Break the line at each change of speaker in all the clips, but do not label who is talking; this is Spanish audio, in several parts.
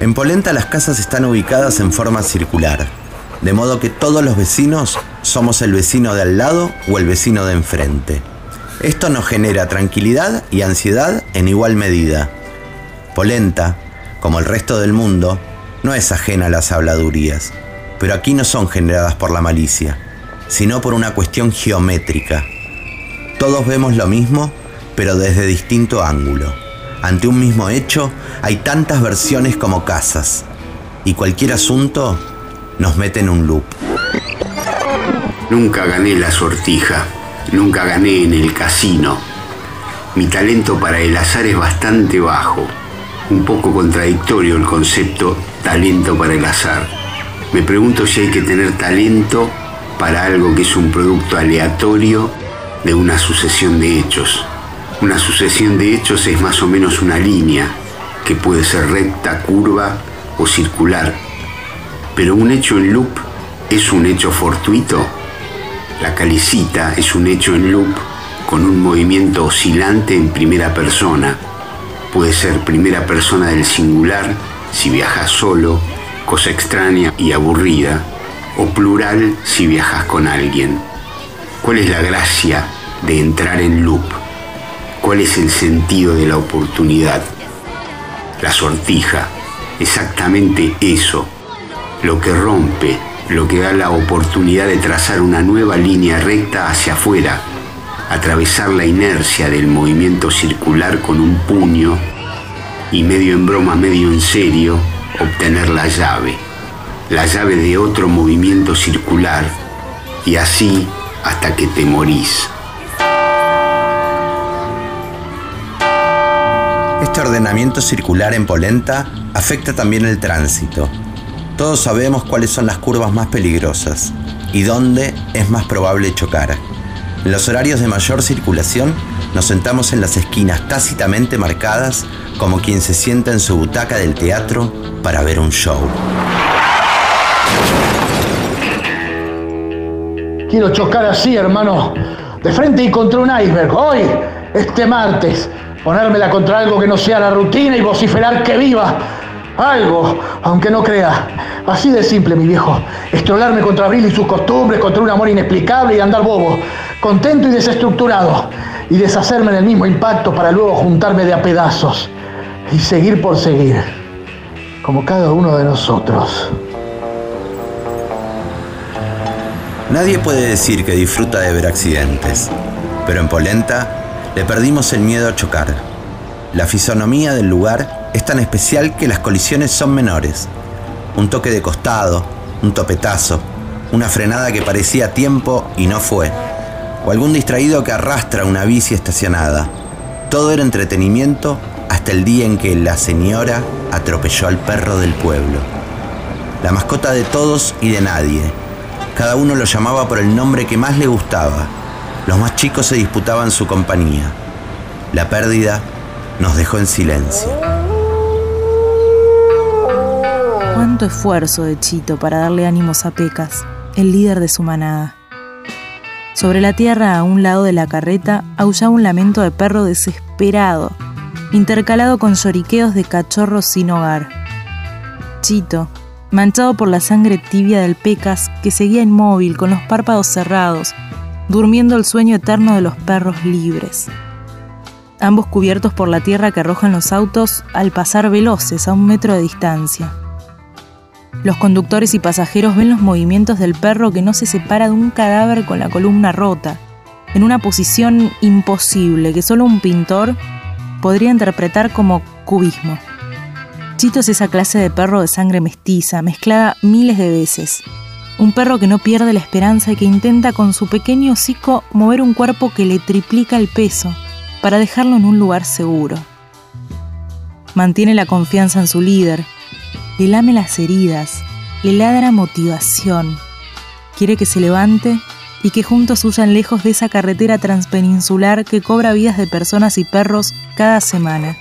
En Polenta las casas están ubicadas en forma circular, de modo que todos los vecinos somos el vecino de al lado o el vecino de enfrente. Esto nos genera tranquilidad y ansiedad en igual medida. Polenta, como el resto del mundo, no es ajena a las habladurías, pero aquí no son generadas por la malicia, sino por una cuestión geométrica. Todos vemos lo mismo, pero desde distinto ángulo. Ante un mismo hecho hay tantas versiones como casas, y cualquier asunto nos mete en un loop.
Nunca gané la sortija, nunca gané en el casino. Mi talento para el azar es bastante bajo. Un poco contradictorio el concepto talento para el azar. Me pregunto si hay que tener talento para algo que es un producto aleatorio de una sucesión de hechos. Una sucesión de hechos es más o menos una línea que puede ser recta, curva o circular. Pero un hecho en loop es un hecho fortuito. La calicita es un hecho en loop con un movimiento oscilante en primera persona. Puede ser primera persona del singular si viajas solo, cosa extraña y aburrida, o plural si viajas con alguien. ¿Cuál es la gracia de entrar en loop? ¿Cuál es el sentido de la oportunidad? La sortija, exactamente eso, lo que rompe, lo que da la oportunidad de trazar una nueva línea recta hacia afuera, atravesar la inercia del movimiento circular con un puño y medio en broma, medio en serio, obtener la llave, la llave de otro movimiento circular y así hasta que te morís.
Este ordenamiento circular en Polenta afecta también el tránsito. Todos sabemos cuáles son las curvas más peligrosas y dónde es más probable chocar. En los horarios de mayor circulación nos sentamos en las esquinas tácitamente marcadas como quien se sienta en su butaca del teatro para ver un show.
Quiero chocar así, hermano, de frente y contra un iceberg. Hoy, este martes, ponérmela contra algo que no sea la rutina y vociferar que viva. Algo, aunque no crea. Así de simple, mi viejo. Estrolarme contra Abril y sus costumbres, contra un amor inexplicable y andar bobo. Contento y desestructurado. Y deshacerme en el mismo impacto para luego juntarme de a pedazos. Y seguir por seguir. Como cada uno de nosotros.
Nadie puede decir que disfruta de ver accidentes, pero en Polenta le perdimos el miedo a chocar. La fisonomía del lugar es tan especial que las colisiones son menores. Un toque de costado, un topetazo, una frenada que parecía tiempo y no fue, o algún distraído que arrastra una bici estacionada. Todo era entretenimiento hasta el día en que la señora atropelló al perro del pueblo. La mascota de todos y de nadie. Cada uno lo llamaba por el nombre que más le gustaba. Los más chicos se disputaban su compañía. La pérdida nos dejó en silencio.
Cuánto esfuerzo de Chito para darle ánimos a Pecas, el líder de su manada. Sobre la tierra, a un lado de la carreta, aullaba un lamento de perro desesperado, intercalado con lloriqueos de cachorros sin hogar. Chito, manchado por la sangre tibia del Pecas, que seguía inmóvil con los párpados cerrados, durmiendo el sueño eterno de los perros libres. Ambos cubiertos por la tierra que arrojan los autos al pasar veloces a un metro de distancia. Los conductores y pasajeros ven los movimientos del perro que no se separa de un cadáver con la columna rota, en una posición imposible que solo un pintor podría interpretar como cubismo. Chito es esa clase de perro de sangre mestiza, mezclada miles de veces. Un perro que no pierde la esperanza y que intenta con su pequeño hocico mover un cuerpo que le triplica el peso para dejarlo en un lugar seguro. Mantiene la confianza en su líder, le lame las heridas, le ladra motivación. Quiere que se levante y que juntos huyan lejos de esa carretera transpeninsular que cobra vidas de personas y perros cada semana,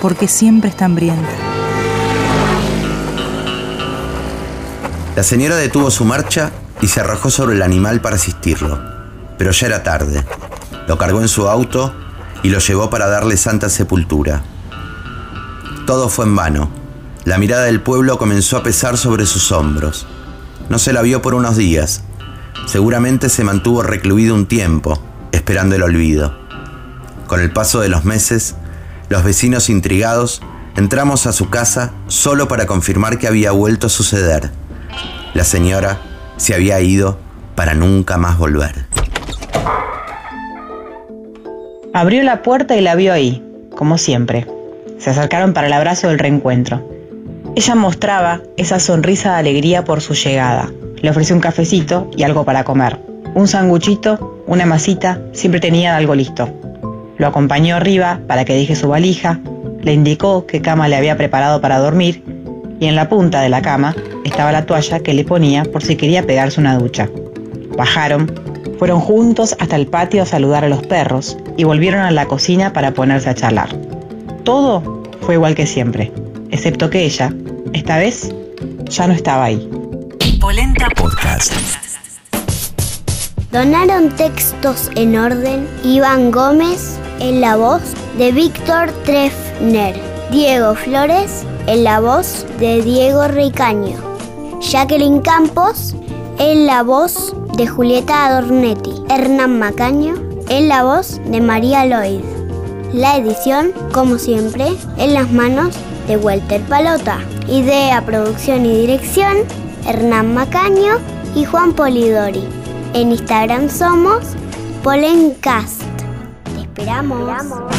porque siempre está hambrienta.
La señora detuvo su marcha y se arrojó sobre el animal para asistirlo, pero ya era tarde. lo cargó en su auto y lo llevó para darle santa sepultura. Todo fue en vano. La mirada del pueblo comenzó a pesar sobre sus hombros. No se la vio por unos días. Seguramente se mantuvo recluido un tiempo, esperando el olvido. Con el paso de los meses, los vecinos intrigados entramos a su casa solo para confirmar que había vuelto a suceder. La señora se había ido para nunca más volver.
Abrió la puerta y la vio ahí, como siempre. Se acercaron para el abrazo del reencuentro. Ella mostraba esa sonrisa de alegría por su llegada. Le ofreció un cafecito y algo para comer. Un sanguchito, una masita, siempre tenía algo listo. Lo acompañó arriba para que deje su valija, le indicó qué cama le había preparado para dormir y en la punta de la cama estaba la toalla que le ponía por si quería pegarse una ducha. Bajaron, fueron juntos hasta el patio a saludar a los perros y volvieron a la cocina para ponerse a charlar. Todo fue igual que siempre, excepto que ella, esta vez, ya no estaba ahí.
Polenta Podcast.
Donaron textos en orden Iván Gómez en la voz de Víctor Trefner, Diego Flores en la voz de Diego Ricaño, Jacqueline Campos en la voz de Julieta Adornetti, Hernán Macaño en la voz de María Lloyd. La edición, como siempre, en las manos de Walter Palota. Idea, producción y dirección, Hernán Macaño y Juan Polidori. En Instagram somos Polencast. Te esperamos.